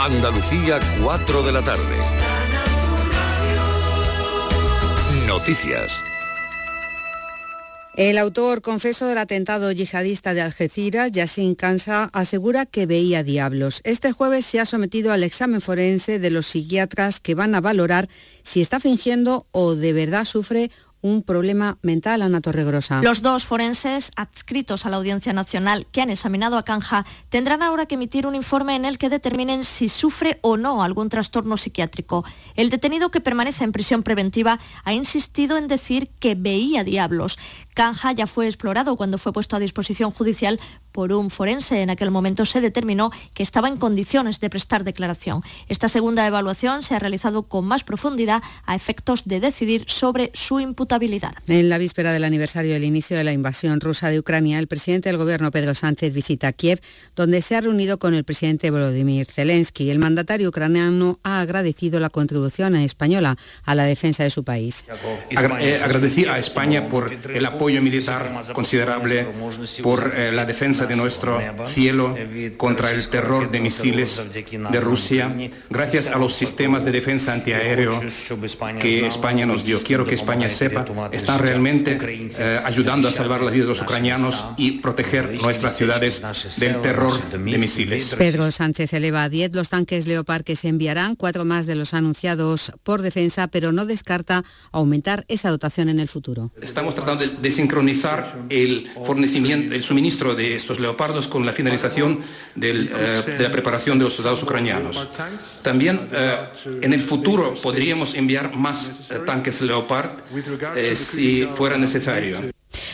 Andalucía, 4 de la tarde. Noticias. El autor confeso del atentado yihadista de Algeciras, Yassin Kansa, asegura que veía diablos. Este jueves se ha sometido al examen forense de los psiquiatras que van a valorar si está fingiendo o de verdad sufre un problema mental, Ana Torregrosa. Los dos forenses adscritos a la Audiencia Nacional que han examinado a Canja tendrán ahora que emitir un informe en el que determinen si sufre o no algún trastorno psiquiátrico. El detenido que permanece en prisión preventiva ha insistido en decir que veía diablos. Canja ya fue explorado cuando fue puesto a disposición judicial por un forense. En aquel momento se determinó que estaba en condiciones de prestar declaración. Esta segunda evaluación se ha realizado con más profundidad a efectos de decidir sobre su imputabilidad. En la víspera del aniversario del inicio de la invasión rusa de Ucrania, el presidente del gobierno Pedro Sánchez visita Kiev, donde se ha reunido con el presidente Volodymyr Zelensky. El mandatario ucraniano ha agradecido la contribución española a la defensa de su país. Eh, agradecí a España por el apoyo militar considerable, por eh, la defensa de nuestro cielo contra el terror de misiles de Rusia, gracias a los sistemas de defensa antiaéreo que España nos dio. Quiero que España sepa, están realmente eh, ayudando a salvar la vida de los ucranianos y proteger nuestras ciudades del terror de misiles. Pedro Sánchez eleva a 10 los tanques Leopard que se enviarán, cuatro más de los anunciados por defensa, pero no descarta aumentar esa dotación en el futuro. Estamos tratando de sincronizar el fornecimiento, el suministro de estos leopardos con la finalización eh, de la preparación de los soldados ucranianos. También eh, en el futuro podríamos enviar más eh, tanques Leopard si fuera necesario.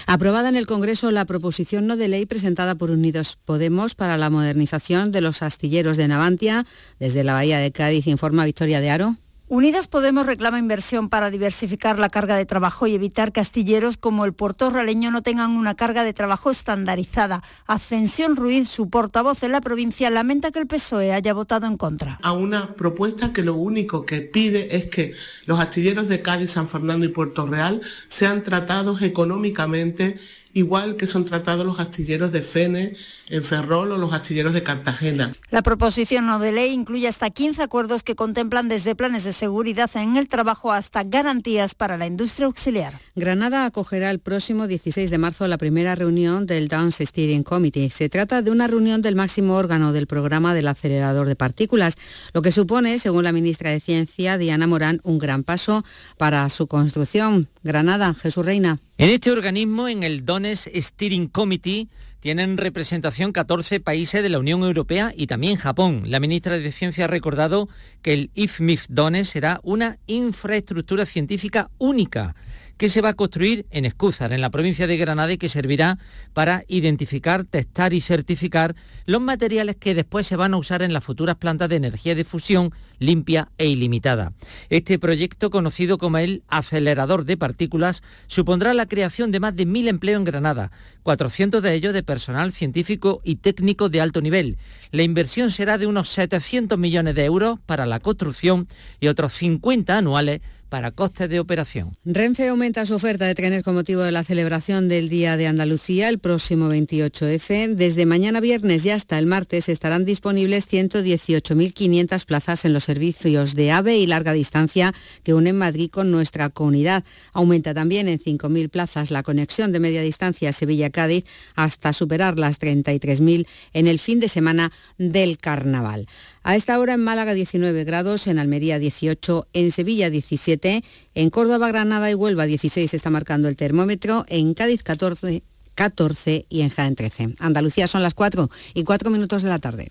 Aprobada en el Congreso la proposición no de ley presentada por Unidos Podemos para la modernización de los astilleros de Navantia. Desde la Bahía de Cádiz informa Victoria de Aro. Unidas Podemos reclama inversión para diversificar la carga de trabajo y evitar que astilleros como el puerto raleño no tengan una carga de trabajo estandarizada. Ascensión Ruiz, su portavoz en la provincia, lamenta que el PSOE haya votado en contra. A una propuesta que lo único que pide es que los astilleros de Cádiz, San Fernando y Puerto Real sean tratados económicamente igual que son tratados los astilleros de Fene, en Ferrol o los astilleros de Cartagena. La proposición no de ley incluye hasta 15 acuerdos que contemplan desde planes de seguridad en el trabajo hasta garantías para la industria auxiliar. Granada acogerá el próximo 16 de marzo la primera reunión del Dance Steering Committee. Se trata de una reunión del máximo órgano del programa del acelerador de partículas, lo que supone, según la ministra de Ciencia, Diana Morán, un gran paso para su construcción. Granada, Jesús Reina. En este organismo, en el Dones Steering Committee, tienen representación 14 países de la Unión Europea y también Japón. La ministra de Ciencia ha recordado que el IFMIF Dones será una infraestructura científica única que se va a construir en Escúzar, en la provincia de Granada, y que servirá para identificar, testar y certificar los materiales que después se van a usar en las futuras plantas de energía de fusión limpia e ilimitada. Este proyecto, conocido como el acelerador de partículas, supondrá la creación de más de mil empleos en Granada, 400 de ellos de personal científico y técnico de alto nivel. La inversión será de unos 700 millones de euros para la construcción y otros 50 anuales para costes de operación. Renfe aumenta su oferta de trenes con motivo de la celebración del Día de Andalucía el próximo 28F. Desde mañana viernes y hasta el martes estarán disponibles 118.500 plazas en los servicios de AVE y larga distancia que unen Madrid con nuestra comunidad. Aumenta también en 5.000 plazas la conexión de media distancia Sevilla-Cádiz hasta superar las 33.000 en el fin de semana del Carnaval. A esta hora en Málaga 19 grados, en Almería 18, en Sevilla 17, en Córdoba, Granada y Huelva 16 está marcando el termómetro, en Cádiz 14, 14 y en Jaén 13. Andalucía son las 4 y 4 minutos de la tarde.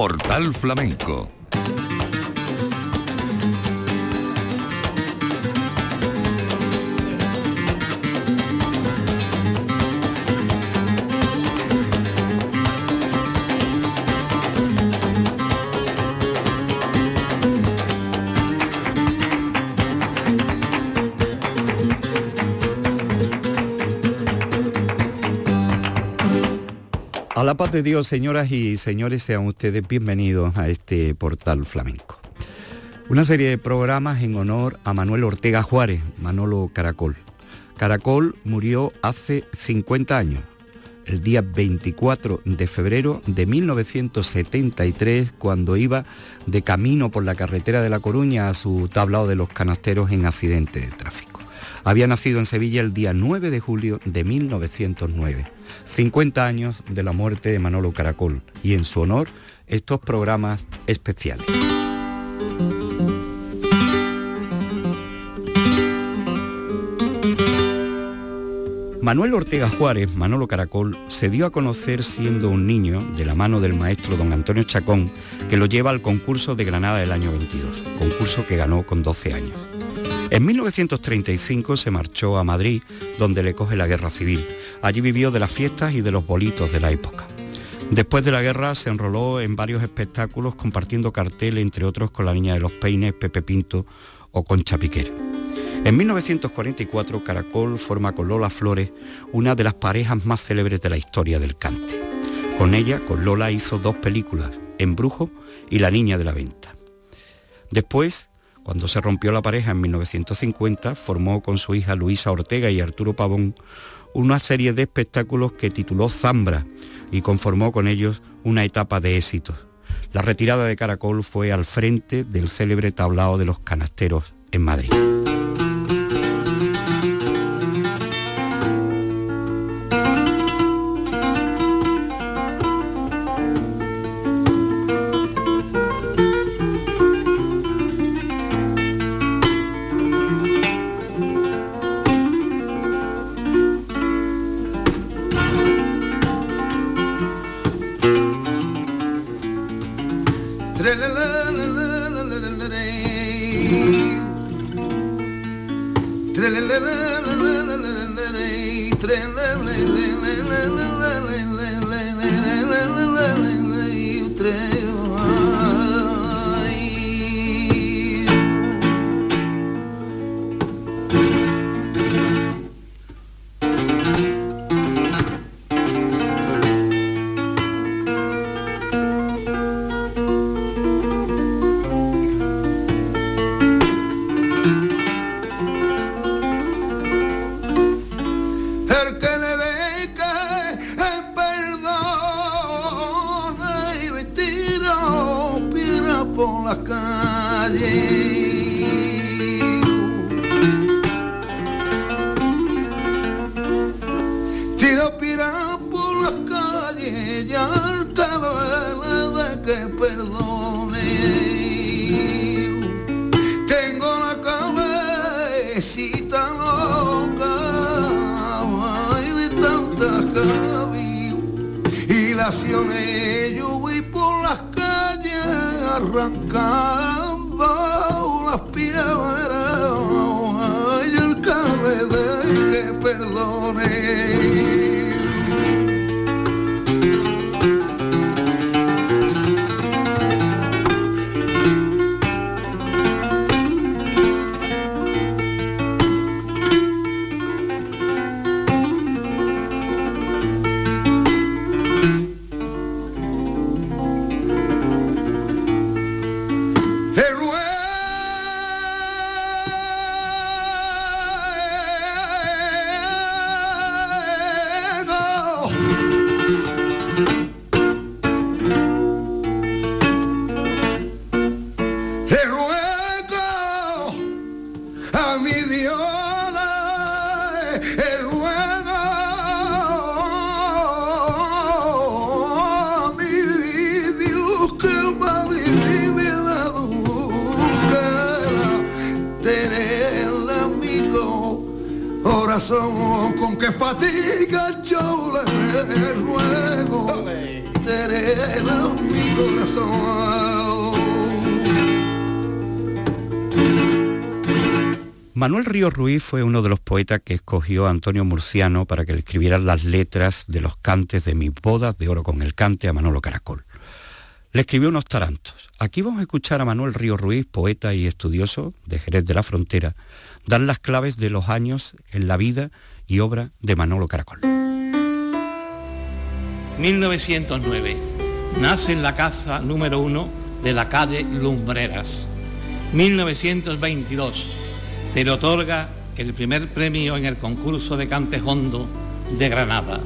Portal Flamenco A la paz de Dios, señoras y señores, sean ustedes bienvenidos a este portal flamenco. Una serie de programas en honor a Manuel Ortega Juárez, Manolo Caracol. Caracol murió hace 50 años, el día 24 de febrero de 1973, cuando iba de camino por la carretera de La Coruña a su tablao de los canasteros en accidente de tráfico. Había nacido en Sevilla el día 9 de julio de 1909 50 años de la muerte de Manolo Caracol y en su honor estos programas especiales. Manuel Ortega Juárez, Manolo Caracol, se dio a conocer siendo un niño de la mano del maestro don Antonio Chacón, que lo lleva al concurso de Granada del año 22, concurso que ganó con 12 años. En 1935 se marchó a Madrid, donde le coge la guerra civil. Allí vivió de las fiestas y de los bolitos de la época. Después de la guerra se enroló en varios espectáculos compartiendo cartel, entre otros con la Niña de los Peines, Pepe Pinto o Concha Piquer. En 1944 Caracol forma con Lola Flores una de las parejas más célebres de la historia del cante. Con ella, con Lola, hizo dos películas, Embrujo y La Niña de la Venta. Después cuando se rompió la pareja en 1950, formó con su hija Luisa Ortega y Arturo Pavón una serie de espectáculos que tituló Zambra y conformó con ellos una etapa de éxitos. La retirada de Caracol fue al frente del célebre tablao de los canasteros en Madrid. Corazón Manuel Ríos Ruiz fue uno de los poetas que escogió Antonio Murciano para que le escribieran las letras de los cantes de mis bodas de oro con el cante a Manolo Caracol. Le escribió unos tarantos. Aquí vamos a escuchar a Manuel Ríos Ruiz, poeta y estudioso de Jerez de la Frontera, dar las claves de los años en la vida y obra de Manolo Caracol. 1909. Nace en la caza número uno de la calle Lumbreras. 1922 se le otorga el primer premio en el concurso de Cantejondo de Granada.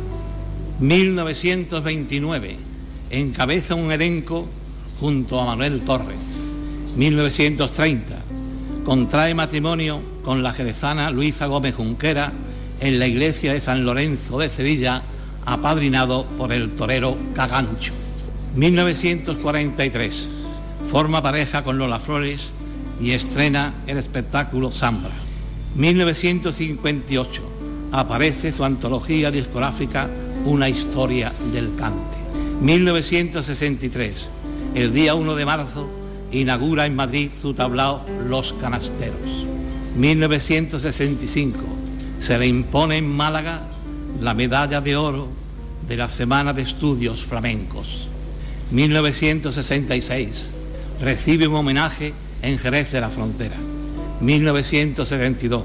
1929 encabeza un elenco junto a Manuel Torres. 1930 contrae matrimonio con la jerezana Luisa Gómez Junquera en la iglesia de San Lorenzo de Sevilla, apadrinado por el torero Cagancho. 1943 forma pareja con Lola Flores y estrena el espectáculo Zambra. 1958 aparece su antología discográfica Una historia del cante. 1963, el día 1 de marzo, inaugura en Madrid su tablao Los Canasteros. 1965, se le impone en Málaga la medalla de oro de la Semana de Estudios Flamencos. 1966, recibe un homenaje en Jerez de la Frontera. 1972,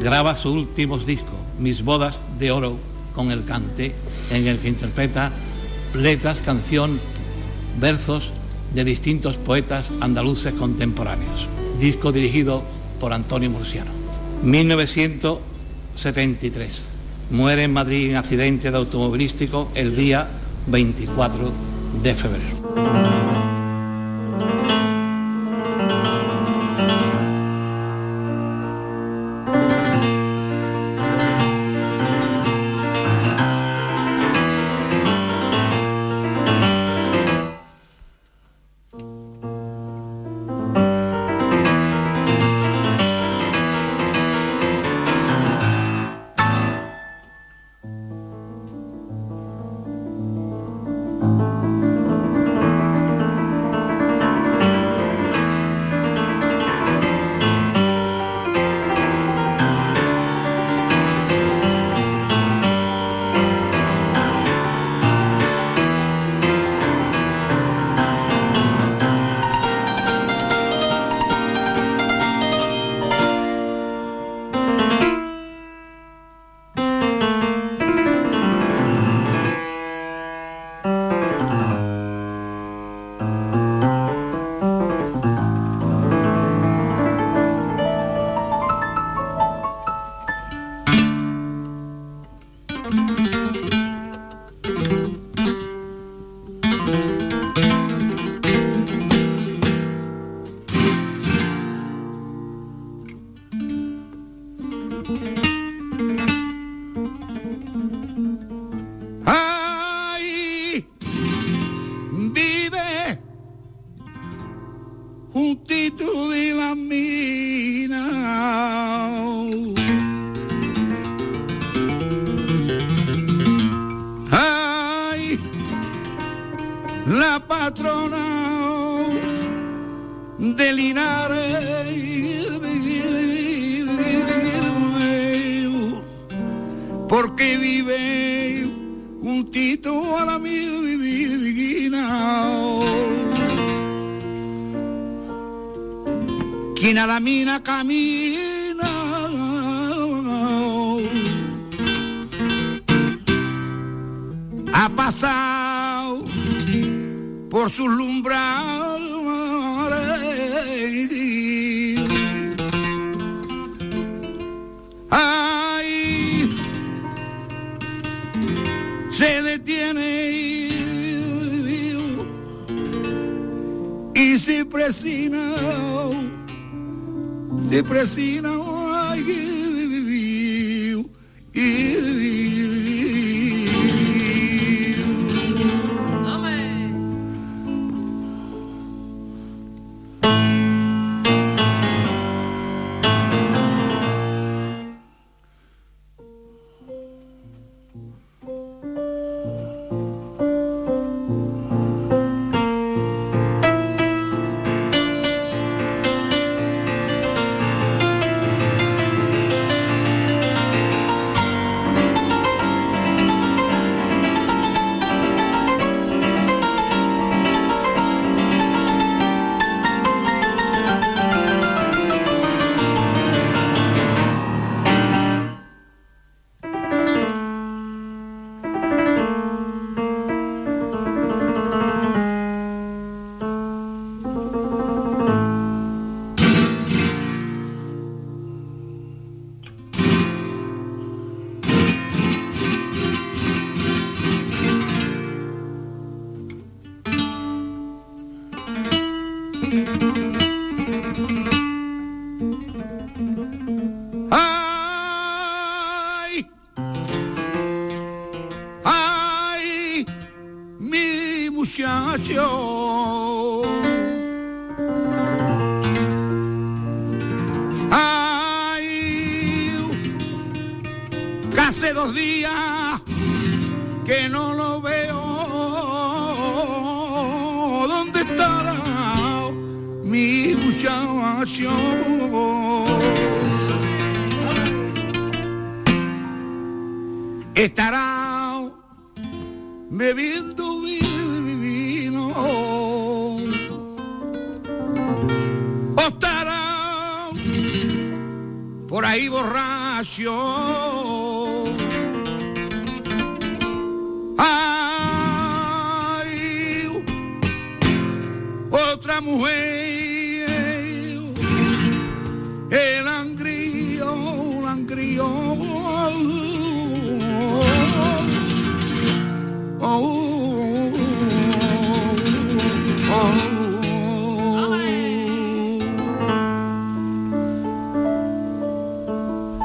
graba sus últimos discos, Mis bodas de oro con el cante, en el que interpreta letras, canción, versos de distintos poetas andaluces contemporáneos. Disco dirigido por Antonio Murciano. 1973. Muere en Madrid en accidente de automovilístico el día 24 de febrero.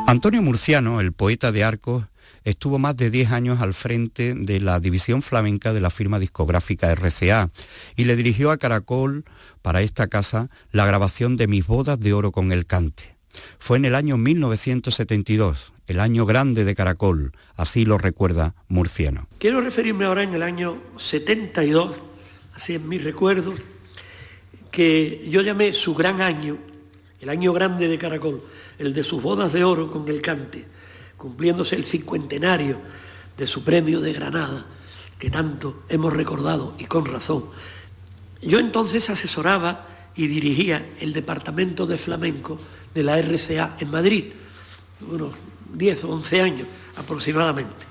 Antonio Murciano, el poeta de Arcos, estuvo más de 10 años al frente de la división flamenca de la firma discográfica RCA y le dirigió a Caracol para esta casa la grabación de Mis bodas de oro con el cante. Fue en el año 1972, el año grande de Caracol, así lo recuerda Murciano. Quiero referirme ahora en el año 72, así en mis recuerdos, que yo llamé su gran año, el año grande de Caracol, el de sus bodas de oro con el cante, cumpliéndose el cincuentenario de su premio de Granada, que tanto hemos recordado y con razón. Yo entonces asesoraba y dirigía el departamento de flamenco de la RCA en Madrid, unos 10 o 11 años aproximadamente.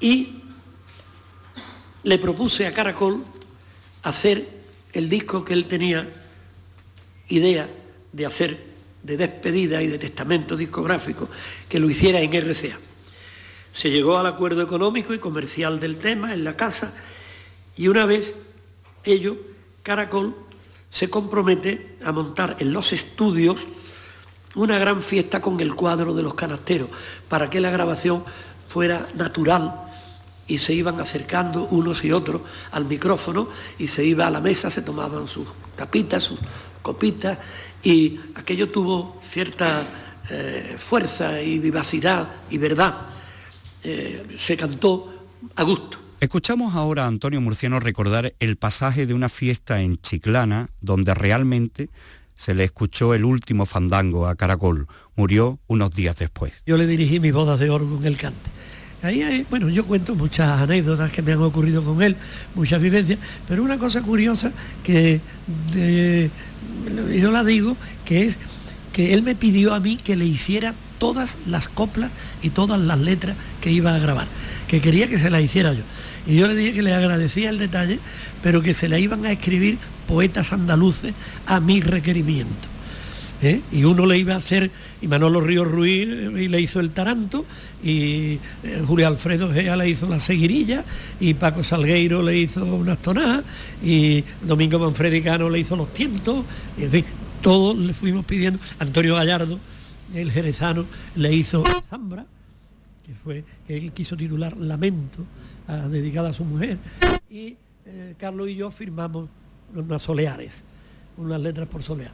Y le propuse a Caracol hacer el disco que él tenía idea de hacer de despedida y de testamento discográfico, que lo hiciera en RCA. Se llegó al acuerdo económico y comercial del tema en la casa y una vez ello, Caracol se compromete a montar en los estudios una gran fiesta con el cuadro de los canasteros, para que la grabación fuera natural y se iban acercando unos y otros al micrófono y se iba a la mesa, se tomaban sus tapitas, sus copitas y aquello tuvo cierta eh, fuerza y vivacidad y verdad. Eh, se cantó a gusto. Escuchamos ahora a Antonio Murciano recordar el pasaje de una fiesta en Chiclana donde realmente se le escuchó el último fandango a Caracol. Murió unos días después. Yo le dirigí mis bodas de oro con el cante. Ahí hay, bueno, yo cuento muchas anécdotas que me han ocurrido con él, muchas vivencias, pero una cosa curiosa que yo la digo, que es que él me pidió a mí que le hiciera todas las coplas y todas las letras que iba a grabar, que quería que se las hiciera yo. Y yo le dije que le agradecía el detalle, pero que se le iban a escribir poetas andaluces a mi requerimiento. ¿eh? Y uno le iba a hacer, y Manolo Ríos Ruiz y le hizo el taranto, y eh, Julio Alfredo Gea le hizo la seguirilla, y Paco Salgueiro le hizo unas tonadas, y Domingo Manfredicano le hizo los tientos, y en fin, todos le fuimos pidiendo. Antonio Gallardo, el jerezano, le hizo Zambra, que fue, que él quiso titular Lamento, a, dedicada a su mujer, y eh, Carlos y yo firmamos unas soleares, unas letras por solear.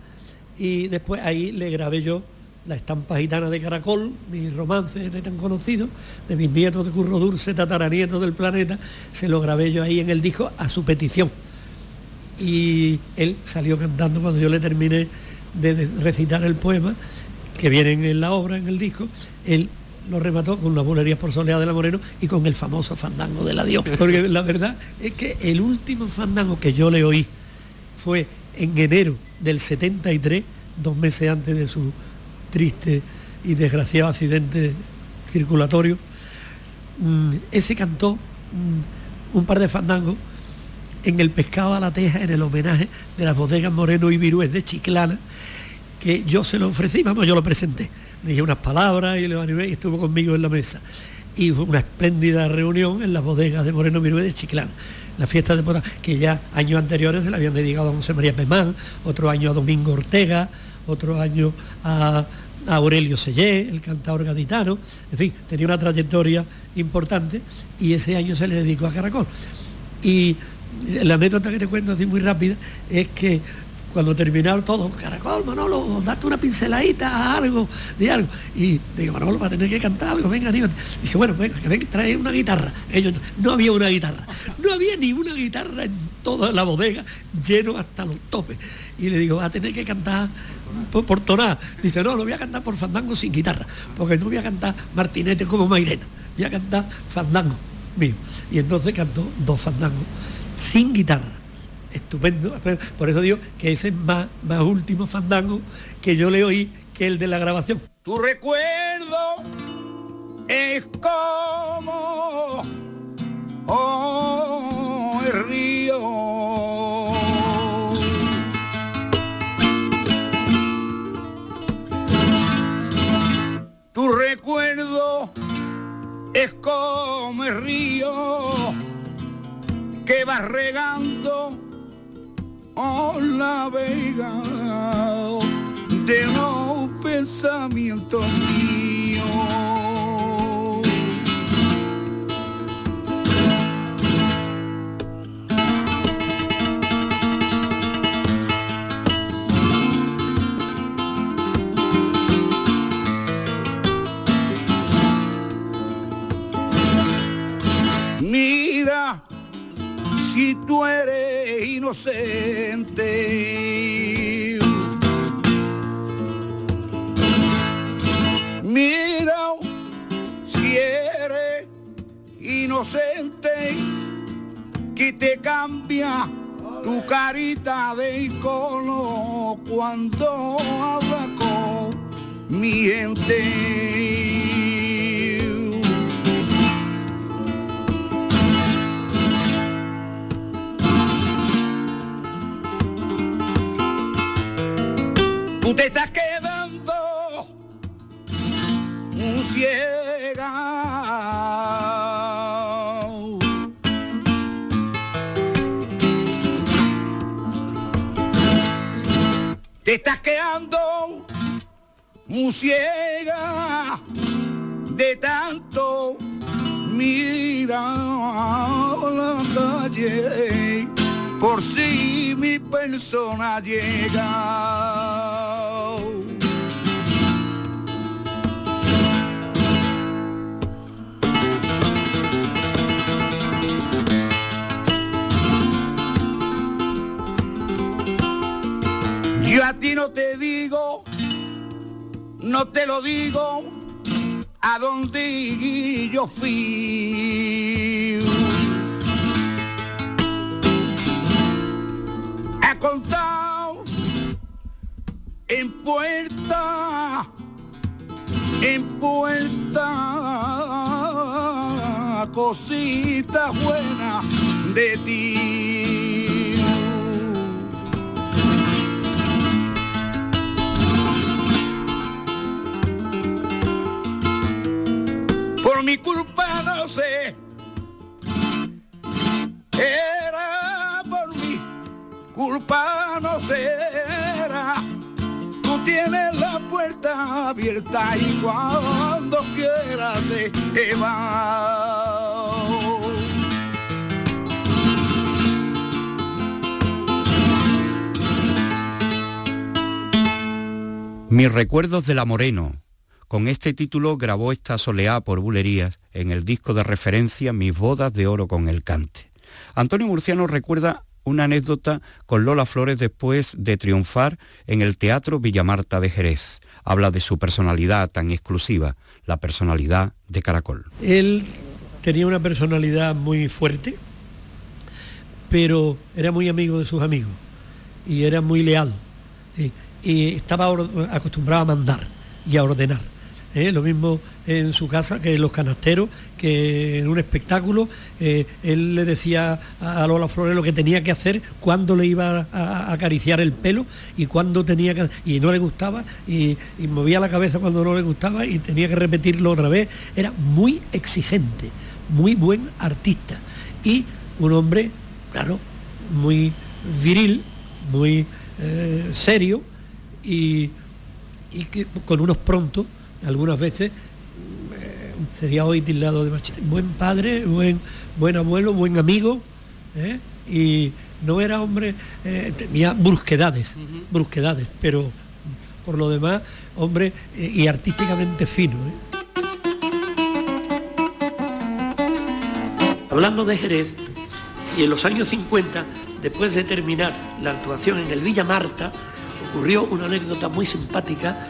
Y después ahí le grabé yo la estampa gitana de Caracol, mi romance de tan conocido, de mis nietos de Curro Dulce, tataranietos del planeta, se lo grabé yo ahí en el disco a su petición. Y él salió cantando cuando yo le terminé de recitar el poema, que viene en la obra, en el disco, él lo remató con las bulerías por Soledad de la Moreno y con el famoso fandango del adiós. Porque la verdad es que el último fandango que yo le oí fue en enero del 73, dos meses antes de su triste y desgraciado accidente circulatorio. Mm, ese cantó mm, un par de fandangos en el pescado a la teja en el homenaje de las bodegas Moreno y Virués de Chiclana, que yo se lo ofrecí, vamos, yo lo presenté. Le dije unas palabras y le animé y estuvo conmigo en la mesa. Y una espléndida reunión en las bodegas de Moreno Mirué de Chiclana. La fiesta de boda que ya años anteriores se le habían dedicado a José María Pemán, otro año a Domingo Ortega, otro año a, Aurelio Sellé, el cantador gaditano, en fin, tenía una trayectoria importante y ese año se le dedicó a Caracol. Y la anécdota que te cuento así muy rápida es que cuando terminaron todo, Caracol, Manolo, date una pinceladita a algo, de algo. Y digo, Manolo, va a tener que cantar algo, venga, anímate. Dice, bueno, venga, que venga, trae una guitarra. Ellos, no había una guitarra, no había ni una guitarra en toda la bodega, lleno hasta los topes. Y le digo, va a tener que cantar por, por tonar. Dice, no, lo voy a cantar por fandango sin guitarra, porque no voy a cantar martinete como Mairena, voy a cantar fandango mío. Y entonces cantó dos fandangos sin guitarra estupendo. Por eso digo que ese es más, más último fandango que yo le oí que el de la grabación. Tu recuerdo es como oh, el río. Tu recuerdo es como el río que va regando la vega de un pensamiento mío. Si tú eres inocente. Mira si eres inocente, que te cambia tu carita de icono cuando habla con mi gente. Tú te estás quedando un ciega. Te estás quedando muy ciega de tanto mirar la calle por si mi persona llega. Yo a ti no te digo, no te lo digo, a dónde yo fui. He contado en puerta, en puerta, cosita buena de ti. Por mi culpa no sé, era por mi culpa no será. Tú tienes la puerta abierta y cuando quieras te vas. Mis recuerdos de la Moreno, con este título grabó esta soleá por bulerías en el disco de referencia Mis bodas de oro con el cante. Antonio Murciano recuerda una anécdota con Lola Flores después de triunfar en el Teatro Villamarta de Jerez. Habla de su personalidad tan exclusiva, la personalidad de Caracol. Él tenía una personalidad muy fuerte, pero era muy amigo de sus amigos y era muy leal y, y estaba acostumbrado a mandar y a ordenar ¿eh? lo mismo en su casa que en los canasteros, que en un espectáculo, eh, él le decía a Lola Flores lo que tenía que hacer, cuándo le iba a, acariciar el pelo y cuándo tenía que... y no le gustaba y, movía la cabeza cuando no le gustaba y tenía que repetirlo otra vez. Era muy exigente, muy buen artista y un hombre, claro, muy viril, muy eh, serio y, y, que con unos prontos, algunas veces eh, sería hoy tildado de machista. Buen padre, buen, buen abuelo, buen amigo, ¿eh? y no era hombre, tenía brusquedades, brusquedades, pero por lo demás, hombre y artísticamente fino. Hablando de Jerez, y en los años 50 después de terminar la actuación en el Villa Marta, ocurrió una anécdota muy simpática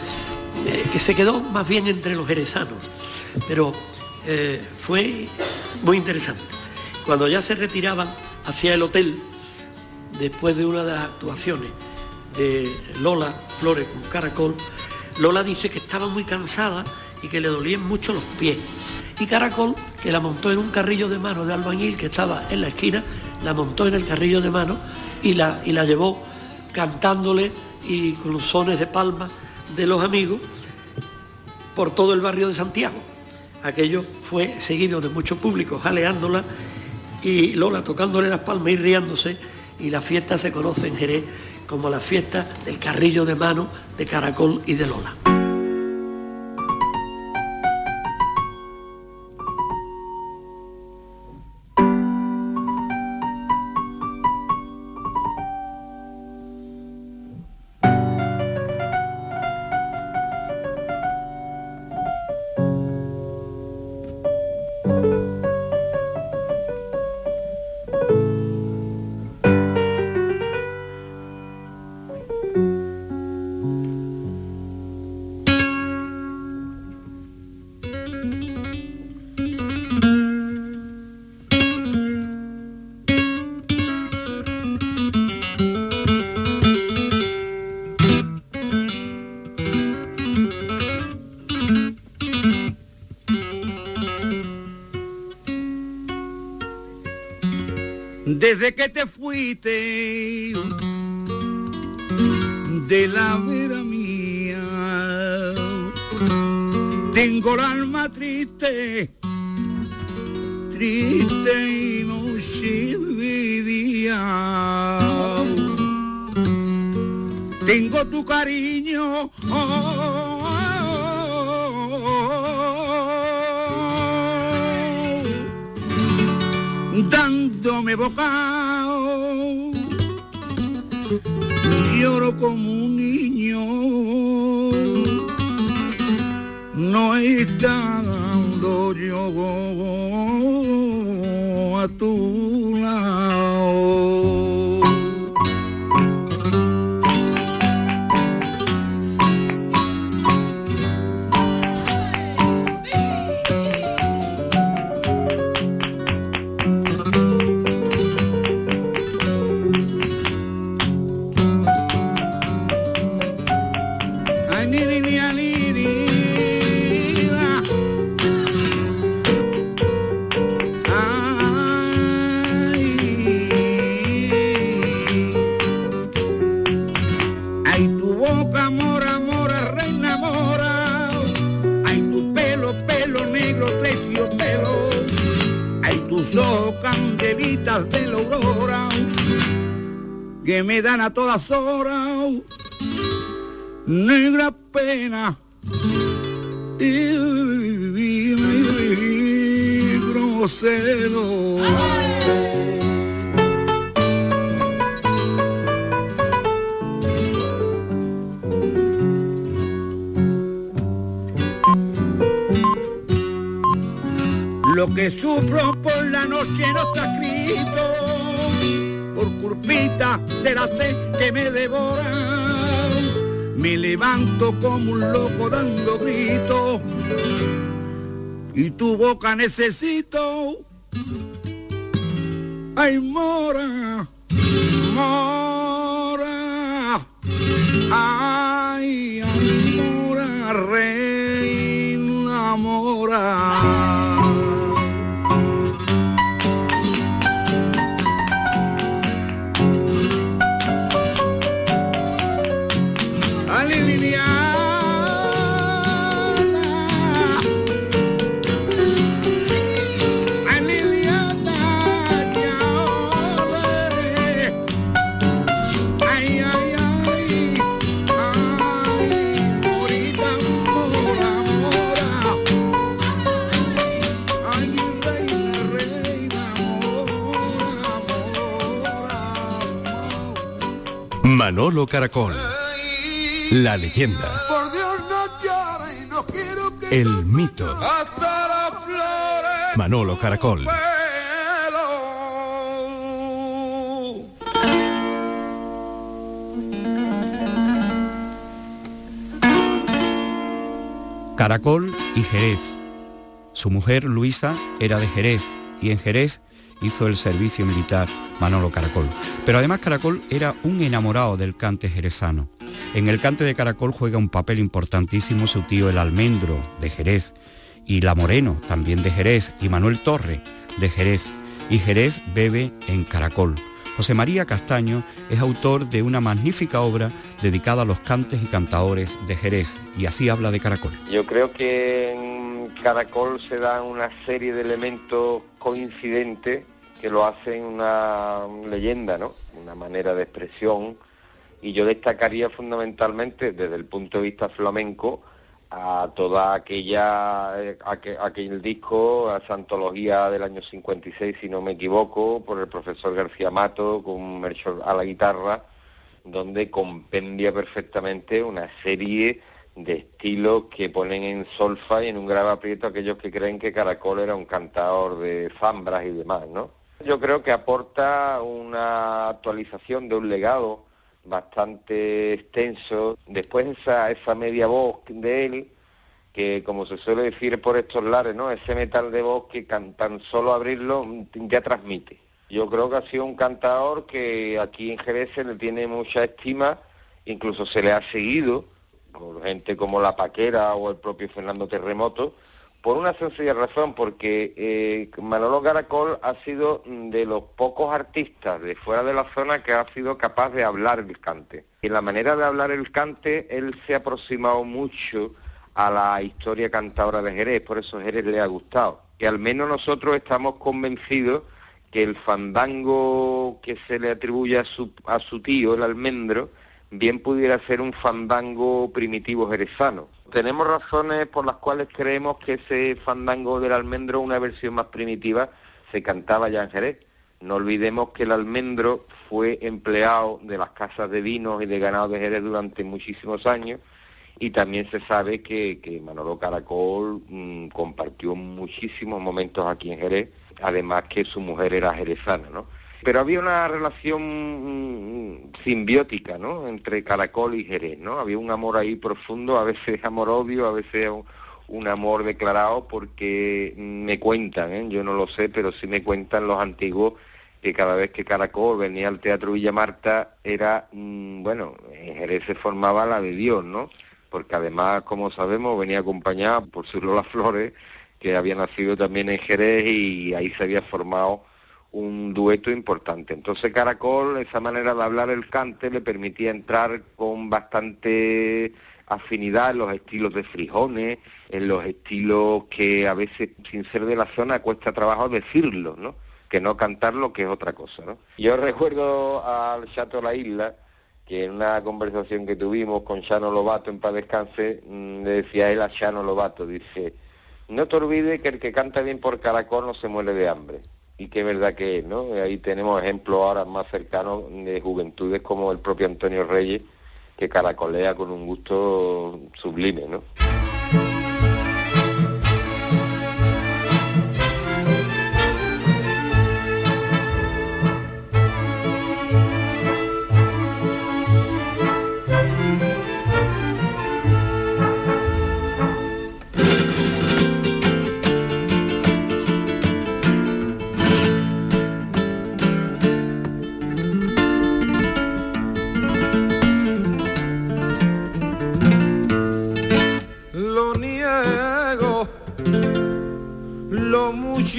eh, que se quedó más bien entre los jerezanos, pero eh, fue muy interesante. Cuando ya se retiraban hacia el hotel, después de una de las actuaciones de Lola Flores con Caracol, Lola dice que estaba muy cansada y que le dolían mucho los pies. Y Caracol, que la montó en un carrillo de mano de albañil que estaba en la esquina, la montó en el carrillo de mano y la, y la llevó cantándole y con sones de palma de los amigos por todo el barrio de Santiago. Aquello fue seguido de mucho público jaleándola y Lola tocándole las palmas y riéndose y la fiesta se conoce en Jerez como la fiesta del carrillo de mano de Caracol y de Lola. Que te fuiste de la vera mía, tengo el alma triste, triste y noche vivía. Tengo tu cariño. Dándome bocado. Lloro como un niño, no estando yo a tu lado. Que me dan a todas horas negra pena y, grosero. Lo que sufro por la noche no está escrito, curpita de la sed que me devora. Me levanto como un loco dando gritos y tu boca necesito. Ay, mora, mora, Manolo Caracol. La leyenda. El mito. Manolo Caracol. Caracol y Jerez. Su mujer, Luisa, era de Jerez y en Jerez hizo el servicio militar Manolo Caracol. Pero además Caracol era un enamorado del cante jerezano. En el cante de Caracol juega un papel importantísimo su tío el Almendro de Jerez y La Moreno también de Jerez y Manuel Torre de Jerez. Y Jerez bebe en Caracol. José María Castaño es autor de una magnífica obra dedicada a los cantes y cantaores de Jerez y así habla de Caracol. Yo creo que en Caracol se dan una serie de elementos coincidentes que lo hacen una leyenda, ¿no? Una manera de expresión y yo destacaría fundamentalmente desde el punto de vista flamenco a toda aquella eh, aquel disco, a esa antología del año 56, si no me equivoco, por el profesor García Mato, con Melchor a la guitarra, donde compendia perfectamente una serie de estilos que ponen en solfa y en un grave aprieto aquellos que creen que Caracol era un cantador de zambras y demás, ¿no? Yo creo que aporta una actualización de un legado bastante extenso. Después esa, esa media voz de él, que como se suele decir por estos lares, ¿no? Ese metal de voz que tan solo abrirlo ya transmite. Yo creo que ha sido un cantador que aquí en Jerez se le tiene mucha estima, incluso se le ha seguido por gente como La Paquera o el propio Fernando Terremoto, por una sencilla razón, porque eh, Manolo Caracol ha sido de los pocos artistas de fuera de la zona que ha sido capaz de hablar el cante. Y en la manera de hablar el cante, él se ha aproximado mucho a la historia cantadora de Jerez, por eso Jerez le ha gustado. Y al menos nosotros estamos convencidos que el fandango que se le atribuye a su, a su tío, el almendro, bien pudiera ser un fandango primitivo jerezano tenemos razones por las cuales creemos que ese fandango del almendro, una versión más primitiva, se cantaba ya en Jerez. No olvidemos que el almendro fue empleado de las casas de vinos y de ganado de Jerez durante muchísimos años y también se sabe que, Manolo Caracol mm, compartió muchísimos momentos aquí en Jerez, además que su mujer era jerezana, ¿no? Pero había una relación mm, simbiótica, ¿no? Entre Caracol y Jerez, ¿no? Había un amor ahí profundo, a veces amor-odio, a veces un, amor declarado, porque me cuentan, ¿eh? yo no lo sé, pero sí me cuentan los antiguos que cada vez que Caracol venía al Teatro Villa Marta era, mm, bueno, en Jerez se formaba la de Dios, ¿no? Porque además, como sabemos, venía acompañada por su Lola Flores, que había nacido también en Jerez y ahí se había formado un dueto importante. Entonces Caracol, esa manera de hablar el cante le permitía entrar con bastante afinidad en los estilos de frijones, en los estilos que a veces sin ser de la zona cuesta trabajo decirlo, ¿no? Que no cantarlo, que es otra cosa, ¿no? Yo recuerdo al Chato La Isla, que en una conversación que tuvimos con Chano Lobato en Paz Descanse, mm, le decía él a Chano Lobato, dice, no te olvides que el que canta bien por Caracol no se muere de hambre y qué verdad que es, ¿no? Ahí tenemos ejemplos ahora más cercanos de juventudes como el propio Antonio Reyes, que caracolea con un gusto sublime, ¿no?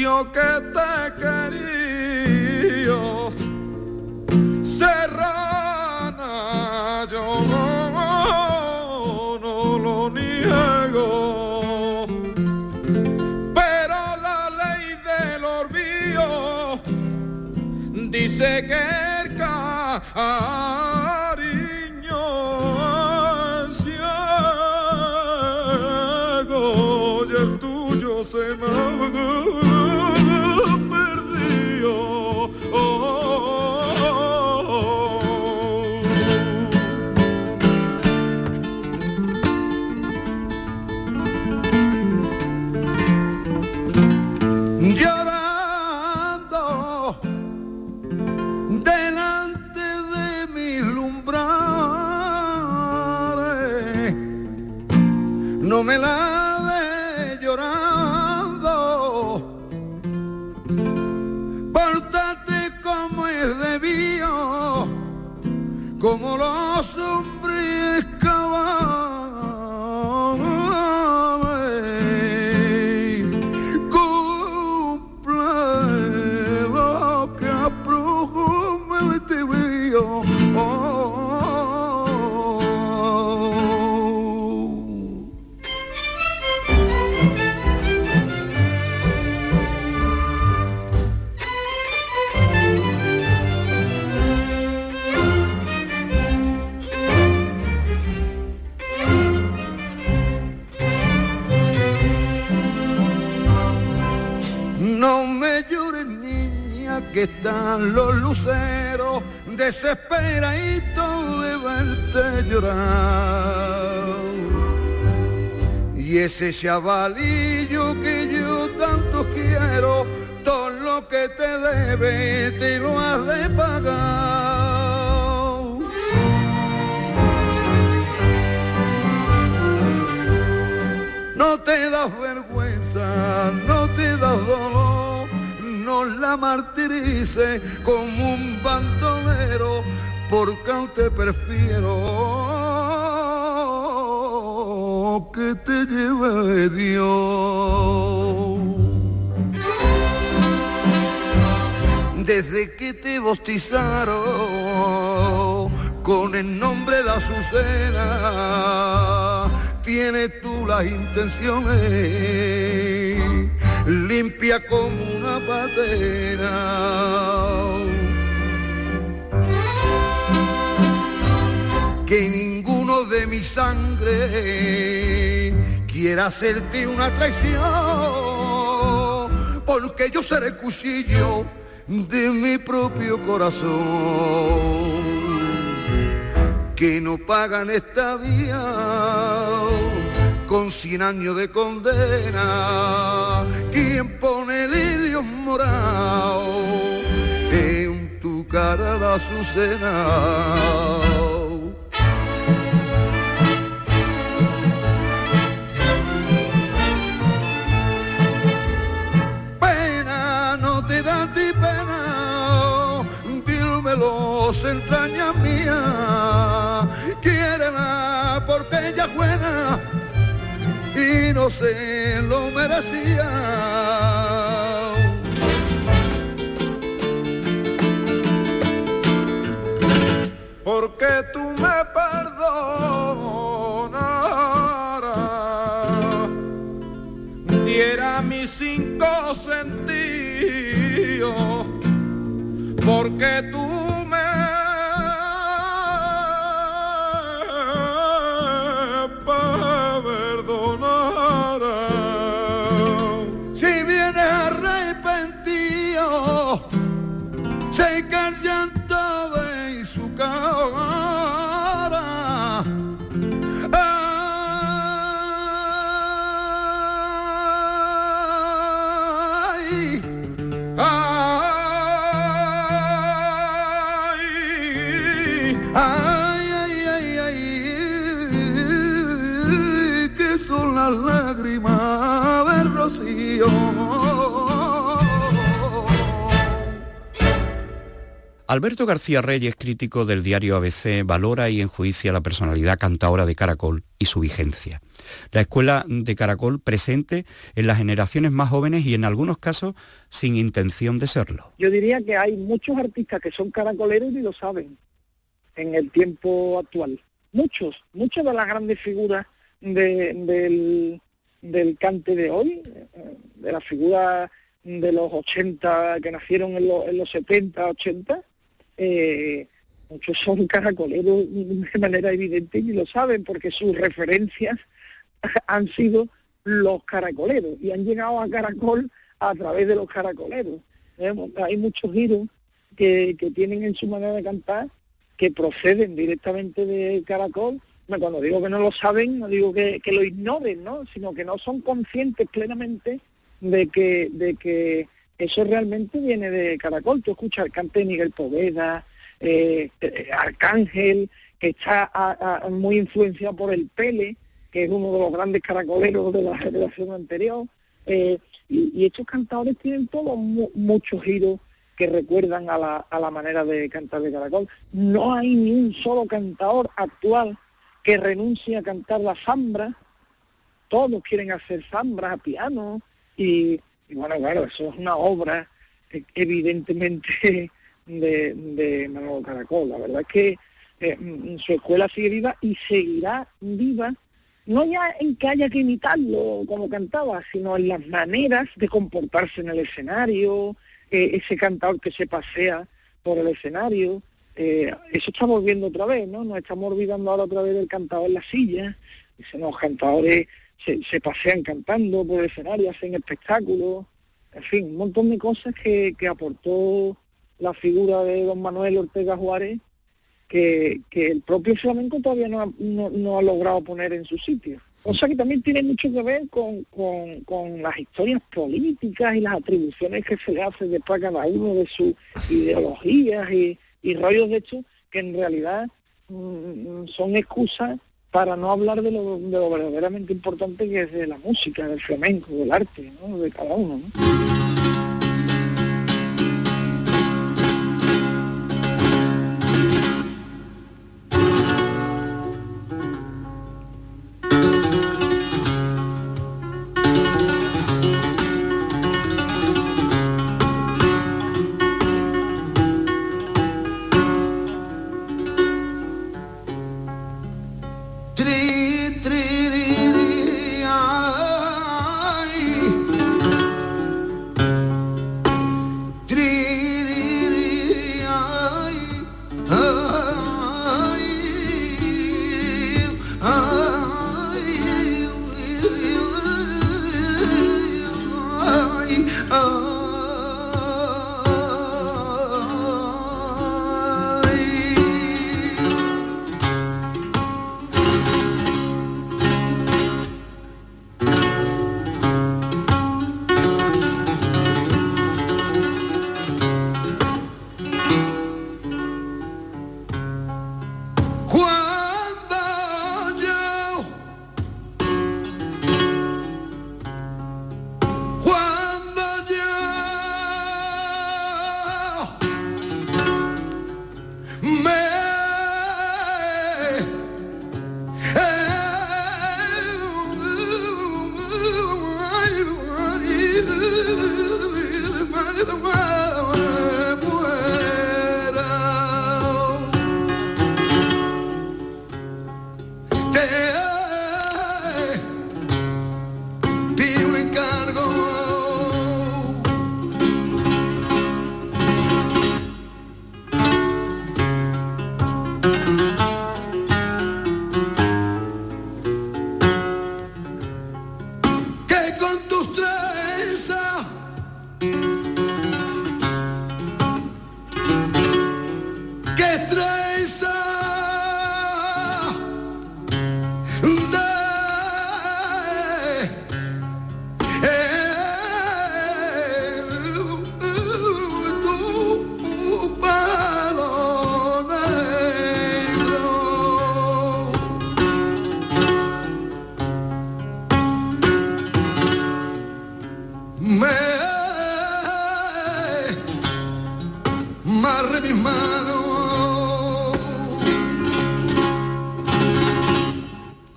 Yo que te quería, serrana, yo no lo niego. Pero la ley del olvido dice que el chavalillo que yo tanto quiero, todo lo que te debe te lo has de pagar. No te das vergüenza, no te das dolor, no la martirice como un bandolero, porque aún te prefiero que te lleve Dios. Desde que te bautizaron con el nombre de Azucena, tienes tú las intenciones limpia como una patena. Que de mi sangre quiera hacerte una traición, porque yo seré cuchillo de mi propio corazón que no pagan esta vía con cien años de condena. Quien pone lirios morado en tu cara la azucena. Dímelo, se entraña mía, quiérela porque ella buena y no se lo merecía. Porque tú me perdonaras, diera mis cinco sentidos, porque tú Alberto García Reyes, crítico del diario ABC, valora y enjuicia la personalidad cantaora de Caracol y su vigencia. La escuela de Caracol presente en las generaciones más jóvenes y en algunos casos sin intención de serlo. Yo diría que hay muchos artistas que son caracoleros y lo saben en el tiempo actual. Muchos, muchas de las grandes figuras de- del, del cante de hoy, eh, de las figuras de los 80, que nacieron en los 70, 80, eh, muchos son caracoleros de manera evidente y lo saben porque sus referencias han sido los caracoleros y han llegado a Caracol a través de los caracoleros. Eh, Hay muchos giros que, que tienen en su manera de cantar que proceden directamente de Caracol. Cuando digo que no lo saben, no digo que, que lo ignoren, ¿no? sino que no son conscientes plenamente de que, de que eso realmente viene de Caracol. Tú escuchas el cante Miguel Poveda, eh, eh, Arcángel, que está muy influenciado por el Pele, que es uno de los grandes caracoleros de la generación anterior. Eh, y, estos cantadores tienen todos muchos giros que recuerdan a la, a la manera de cantar de caracol. No hay ni un solo cantador actual que renuncie a cantar la zambra. Todos quieren hacer zambras a piano y, bueno, claro, eso es una obra eh, evidentemente de, de Manolo Caracol. La verdad es que eh, mm, su escuela sigue viva y seguirá viva, no ya en que haya que imitarlo como cantaba, sino en las maneras de comportarse en el escenario, eh, ese cantador que se pasea por el escenario. Eh, eso estamos viendo otra vez, ¿no? Nos estamos olvidando ahora otra vez del cantador en la silla. Los cantadores se, se pasean cantando por el escenario, hacen espectáculos, en fin, un montón de cosas que, que aportó la figura de don Manuel Ortega Juárez que, el propio flamenco todavía no ha, logrado poner en su sitio. O sea que también tiene mucho que ver con, las historias políticas y las atribuciones que se le hace después a cada uno de sus ideologías y, rollos de hecho que en realidad mm, son excusas para no hablar de lo, de lo, verdaderamente importante que es la música, del flamenco, del arte, ¿no? de cada uno.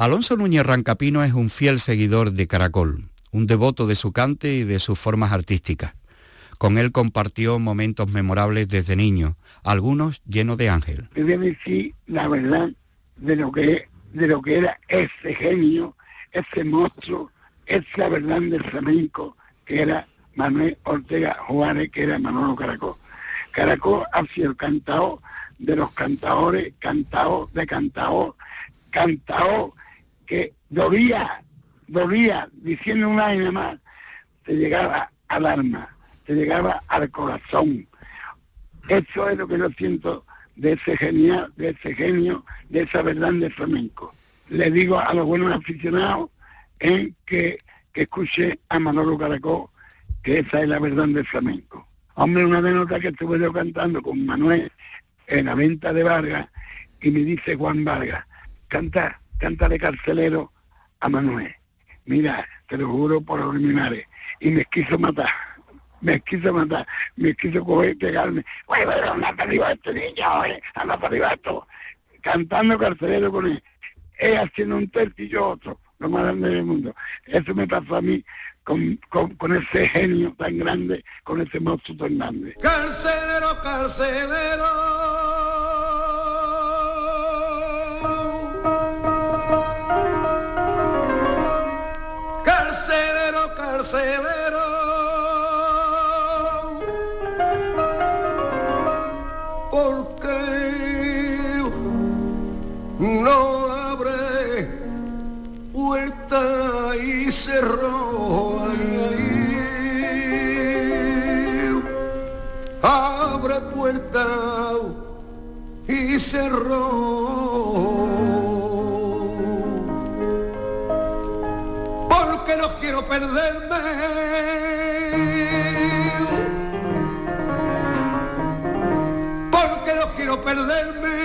Alonso Núñez Rancapino es un fiel seguidor de Caracol, un devoto de su cante y de sus formas artísticas. Con él compartió momentos memorables desde niño, algunos llenos de ángel. Te voy a decir la verdad de lo que, de lo que era ese genio, ese monstruo, esa verdad del flamenco que era Manuel Ortega Juárez, que era Manolo Caracol. Caracol ha sido el cantao de los cantadores, cantao de cantao, cantao que dolía, dolía, diciendo una y más, te llegaba al alma, te llegaba al corazón. Eso es lo que yo siento de ese genial, de ese genio, de esa verdad de flamenco. Le digo a los buenos aficionados en que, que escuche a Manolo Caracol, que esa es la verdad del flamenco. Hombre, una nota que estuve yo cantando con Manuel en la venta de Vargas y me dice Juan Vargas, canta cántale carcelero a Manuel. Mira, te lo juro por los. Y me quiso matar. Me quiso matar. Me quiso coger y pegarme. Pero anda para arriba este niño, oye, anda para arriba esto. Cantando carcelero con él. Él haciendo un tercio y yo otro. Lo más grande del mundo. Eso me pasó a mí con, con, con ese genio tan grande, con ese monstruo tan grande. Carcelero. Carcelero, carcelero. Porque no abre puerta y cerró. Ay, ay. Abre puerta y cerró. Perderme. Porque no quiero perderme.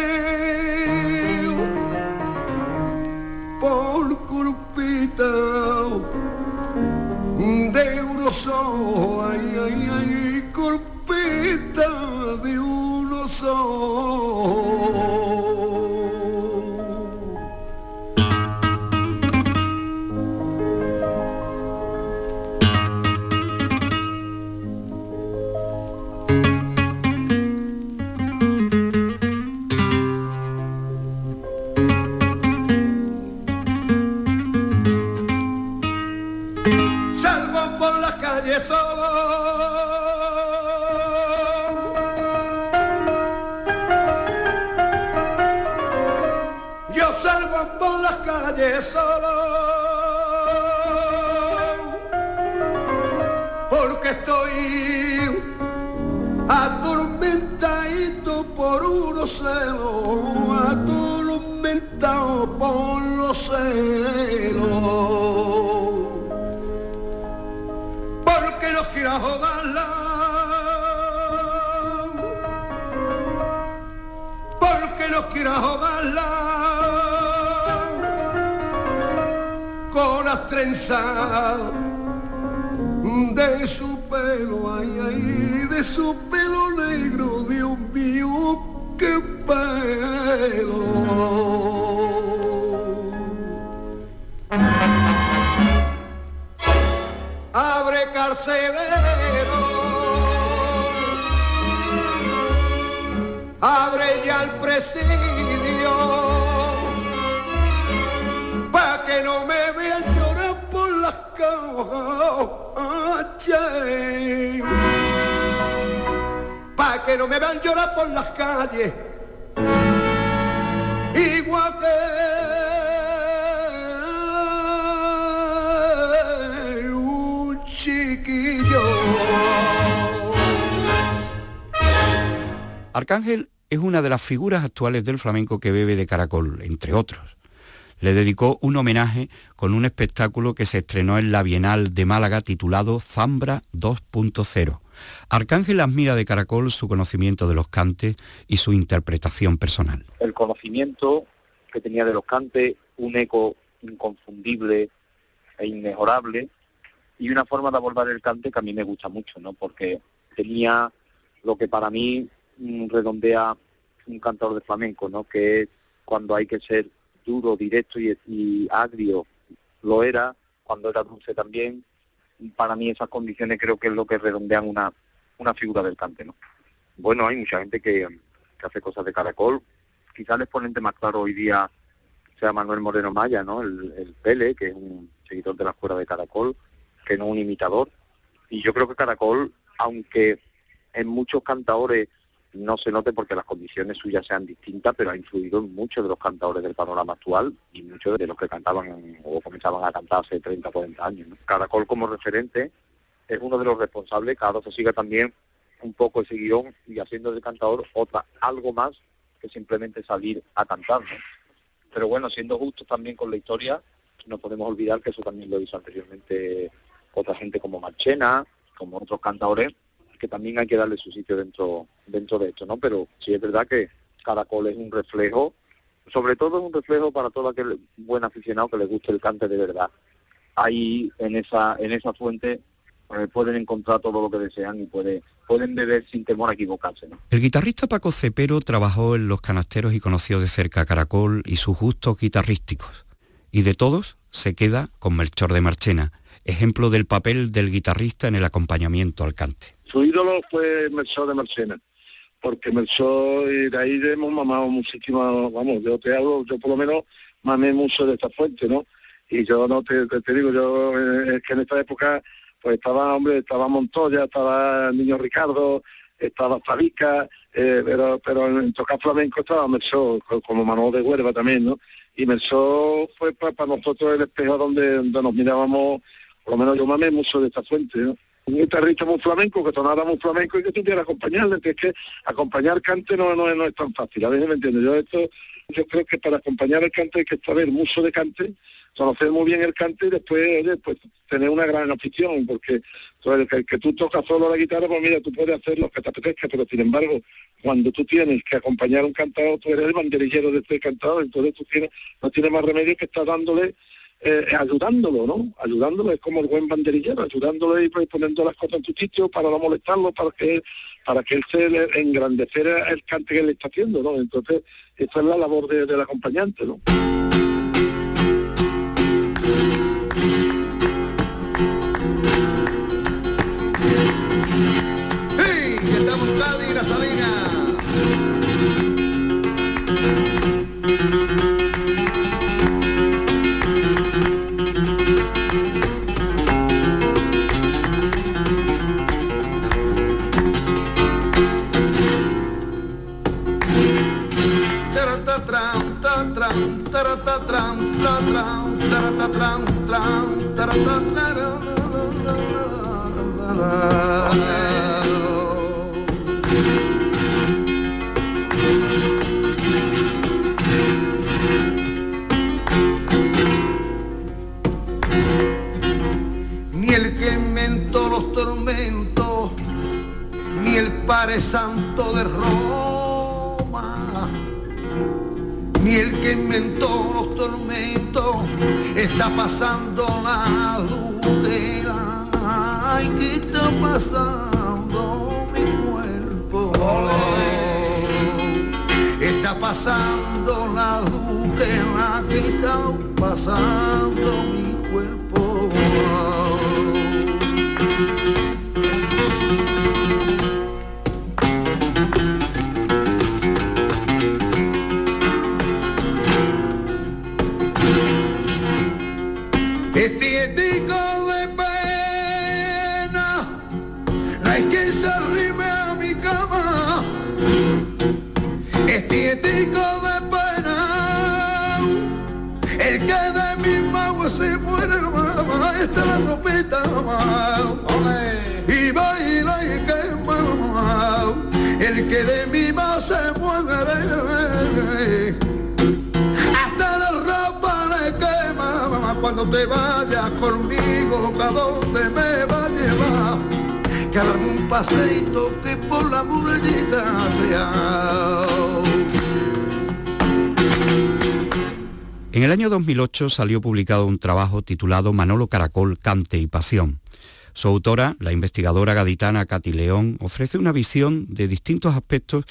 No quiero jugarla. Con las trenzas de su pelo, ay, ay, de su pelo negro, Dios mío, qué pelo. Abre carcelero, abre ya el presidio, pa' que no me vean llorar por las calles, pa' que no me vean llorar por las calles, igual que un chiquillo. Arcángel es una de las figuras actuales del flamenco que bebe de caracol, entre otros. Le dedicó un homenaje con un espectáculo que se estrenó en la Bienal de Málaga titulado Zambra 2.0. Arcángel admira de caracol su conocimiento de los cantes y su interpretación personal. el conocimiento que tenía de los cantes, un eco inconfundible e inmejorable y una forma de abordar el cante que a mí me gusta mucho, ¿no? Porque tenía lo que para mí redondea un cantador de flamenco, ¿no? Que es cuando hay que ser duro, directo y, y agrio, lo era, cuando era dulce también. Para mí esas condiciones creo que es lo que redondean una, una figura del cante, ¿no? Bueno, hay mucha gente que, que hace cosas de caracol. Quizás el exponente más claro hoy día sea Manuel Moreno Maya, ¿no? El, el Pele, que es un seguidor de la escuela de caracol, que no un imitador. Y yo creo que caracol, aunque en muchos cantadores no se note porque las condiciones suyas sean distintas, pero ha influido en muchos de los cantadores del panorama actual y muchos de los que cantaban o comenzaban a cantar hace 30 o 40 años. Caracol como referente es uno de los responsables que ahora se siga también un poco ese guion y haciendo del cantador otra, algo más que simplemente salir a cantar. ¿no? Pero bueno, siendo justos también con la historia, no podemos olvidar que eso también lo hizo anteriormente otra gente como Marchena, como otros cantadores, que también hay que darle su sitio dentro dentro de esto, ¿no? Pero sí es verdad que Caracol es un reflejo sobre todo es un reflejo para todo aquel buen aficionado que le guste el cante de verdad. Ahí en esa, en esa fuente eh, pueden encontrar todo lo que desean y puede, pueden beber sin temor a equivocarse. El guitarrista Paco Cepero trabajó en Los Canasteros y conoció de cerca a Caracol y sus gustos guitarrísticos. Y de todos se queda con Melchor de Marchena, ejemplo del papel del guitarrista en el acompañamiento al cante. Su ídolo fue Melchor de Marchena, porque Melchor, y de ahí hemos mamado muchísimo, vamos, yo te hablo, yo por lo menos mamé mucho de esta fuente, ¿no? Y yo no te, te, digo, yo eh, es que en esta época pues estaba, hombre, estaba Montoya, estaba Niño Ricardo, estaba Fabica, eh, pero, pero en tocar flamenco estaba Melchor, como Manuel de Huerva también, ¿no? Y Melchor fue para, nosotros el espejo donde, donde nos mirábamos por lo menos yo mamé mucho de esta fuente. Un guitarrista muy flamenco, que sonara muy flamenco y que tuviera acompañarle, que es que acompañar cante no, no, no es tan fácil, a veces me entiendo, yo esto, yo creo que para acompañar el cante hay que saber mucho de cante, conocer muy bien el cante y después, pues, tener una gran afición, porque pues, el que, tú tocas solo la guitarra, pues mira, tú puedes hacer lo que te apetezca, pero sin embargo, cuando tú tienes que acompañar a un cantador, tú eres el banderillero de este cantador, entonces tú tienes, no tienes más remedio que estar dándole eh, ayudándolo, ¿no? Ayudándolo es como el buen banderillero, ayudándolo y pues, poniendo las cosas en su sitio para no molestarlo, para que para que él se engrandecer el cante que él está haciendo, ¿no? Entonces, esa es la labor del acompañante, ¿no? Ni el que inventó los tormentos, ni el Padre Santo de Roma, ni el que inventó los tormentos, está pasando la dudera. Ay, ¿qué está pasando mi cuerpo? Está pasando la dudera, ¿qué está pasando mi cuerpo? Estiético de pena, no hay quien se arrime a mi cama. Estiético de pena, el que de mi mago se muere, mamá, esta la ropita, mamá. Y baila y quema, el que de mi mago se muere. Te vayas conmigo, ¿a dónde me va a llevar? Un paseito que por la. En el año 2008 salió publicado un trabajo titulado Manolo Caracol, Cante y Pasión. Su autora, la investigadora gaditana Katy León, ofrece una visión de distintos aspectos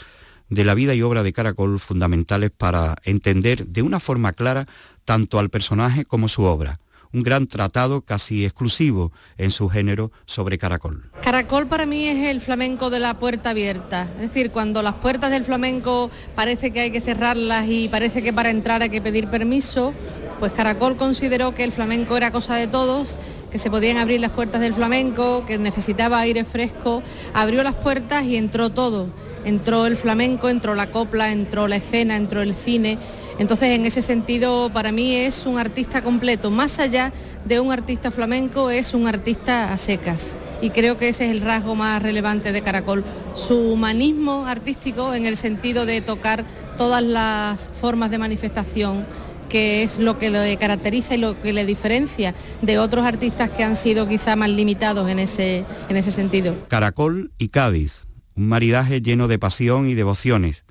de la vida y obra de Caracol fundamentales para entender de una forma clara tanto al personaje como su obra. Un gran tratado casi exclusivo en su género sobre Caracol. Caracol para mí es el flamenco de la puerta abierta. Es decir, cuando las puertas del flamenco parece que hay que cerrarlas y parece que para entrar hay que pedir permiso, pues Caracol consideró que el flamenco era cosa de todos, que se podían abrir las puertas del flamenco, que necesitaba aire fresco, abrió las puertas y entró todo. Entró el flamenco, entró la copla, entró la escena, entró el cine. Entonces, en ese sentido, para mí es un artista completo. Más allá de un artista flamenco, es un artista a secas. Y creo que ese es el rasgo más relevante de Caracol. Su humanismo artístico en el sentido de tocar todas las formas de manifestación, que es lo que le caracteriza y lo que le diferencia de otros artistas que han sido quizá más limitados en ese, en ese sentido. Caracol y Cádiz, un maridaje lleno de pasión y devociones,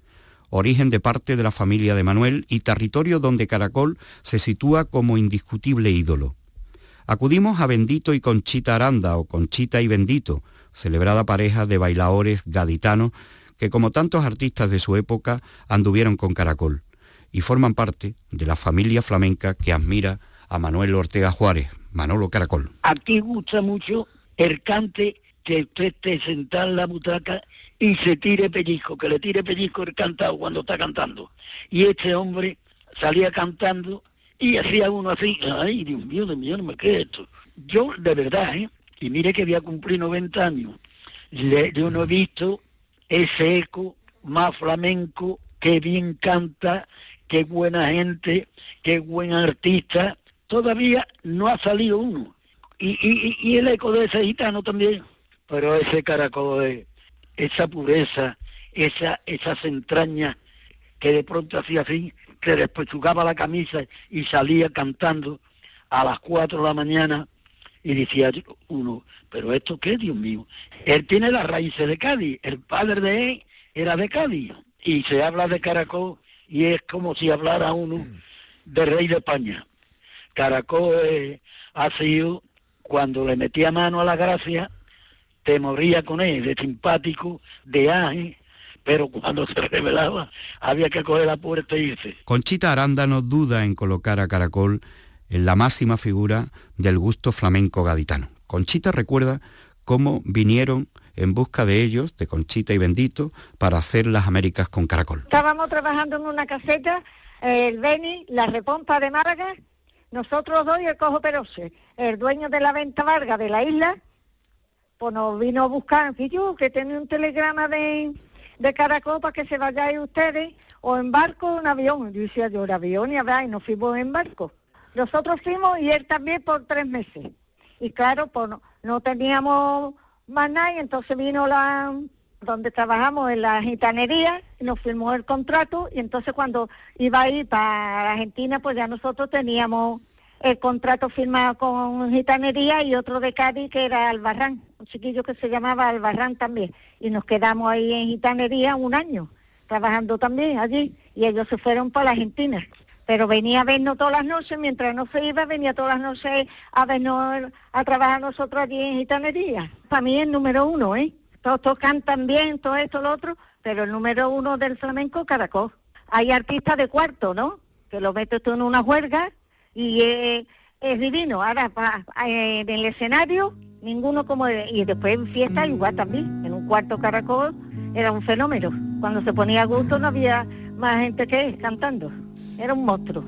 origen de parte de la familia de Manuel y territorio donde Caracol se sitúa como indiscutible ídolo. Acudimos a Bendito y Conchita Aranda o Conchita y Bendito, celebrada pareja de bailadores gaditanos que como tantos artistas de su época anduvieron con Caracol y forman parte de la familia flamenca que admira a Manuel Ortega Juárez, Manolo Caracol. Aquí gusta mucho el cante que usted esté sentado en la butaca y se tire pellizco, que le tire pellizco el cantado cuando está cantando. Y este hombre salía cantando y hacía uno así, ay Dios mío, Dios mío, no me quede esto. Yo, de verdad, ¿eh? y mire que voy a cumplir 90 años, yo no he visto ese eco más flamenco, que bien canta, qué buena gente, qué buen artista. Todavía no ha salido uno. Y, el eco de ese gitano también. Pero ese caracol, de esa pureza, esa, esas entrañas que de pronto hacía así, que después jugaba la camisa y salía cantando a las 4 de la mañana y decía uno, pero esto qué, Dios mío. Él tiene las raíces de Cádiz, el padre de él era de Cádiz y se habla de Caracol y es como si hablara uno de rey de España. Caracol ha sido, cuando le metía mano a la gracia, te moría con él, de simpático, de ángel, pero cuando se revelaba había que coger la puerta y irse. Conchita Aranda no duda en colocar a Caracol en la máxima figura del gusto flamenco gaditano. Conchita recuerda cómo vinieron en busca de ellos, de Conchita y Bendito, para hacer las Américas con Caracol. Estábamos trabajando en una caseta, el Beni, la Repompa de Málaga, nosotros dos y el Cojo Perose, el dueño de la venta Varga de la isla, pues nos vino a buscar, y yo que tenía un telegrama de, de Caracol para que se vayáis ustedes, o en barco o en avión. Yo decía yo, el avión y habrá, y nos fuimos en barco. Nosotros fuimos y él también por tres meses. Y claro, pues no, teníamos más nada y entonces vino la donde trabajamos en la gitanería, nos firmó el contrato y entonces cuando iba a ir para Argentina, pues ya nosotros teníamos el contrato firmado con gitanería y otro de Cádiz que era Albarrán, un chiquillo que se llamaba Albarrán también. Y nos quedamos ahí en gitanería un año, trabajando también allí, y ellos se fueron para la Argentina pero venía a vernos todas las noches, mientras no se iba, venía todas las noches a vernos, a trabajar nosotros allí en gitanería. Para mí es número uno, ¿eh? Todos, cantan bien, todo esto, lo otro, pero el número uno del flamenco, Caracol. Hay artistas de cuarto, ¿no? Que lo metes tú en una huelga y es, divino. Ahora, en el escenario, ninguno como... y después en fiesta igual también. En un cuarto Caracol era un fenómeno. Cuando se ponía a gusto no había más gente que cantando. Era un monstruo.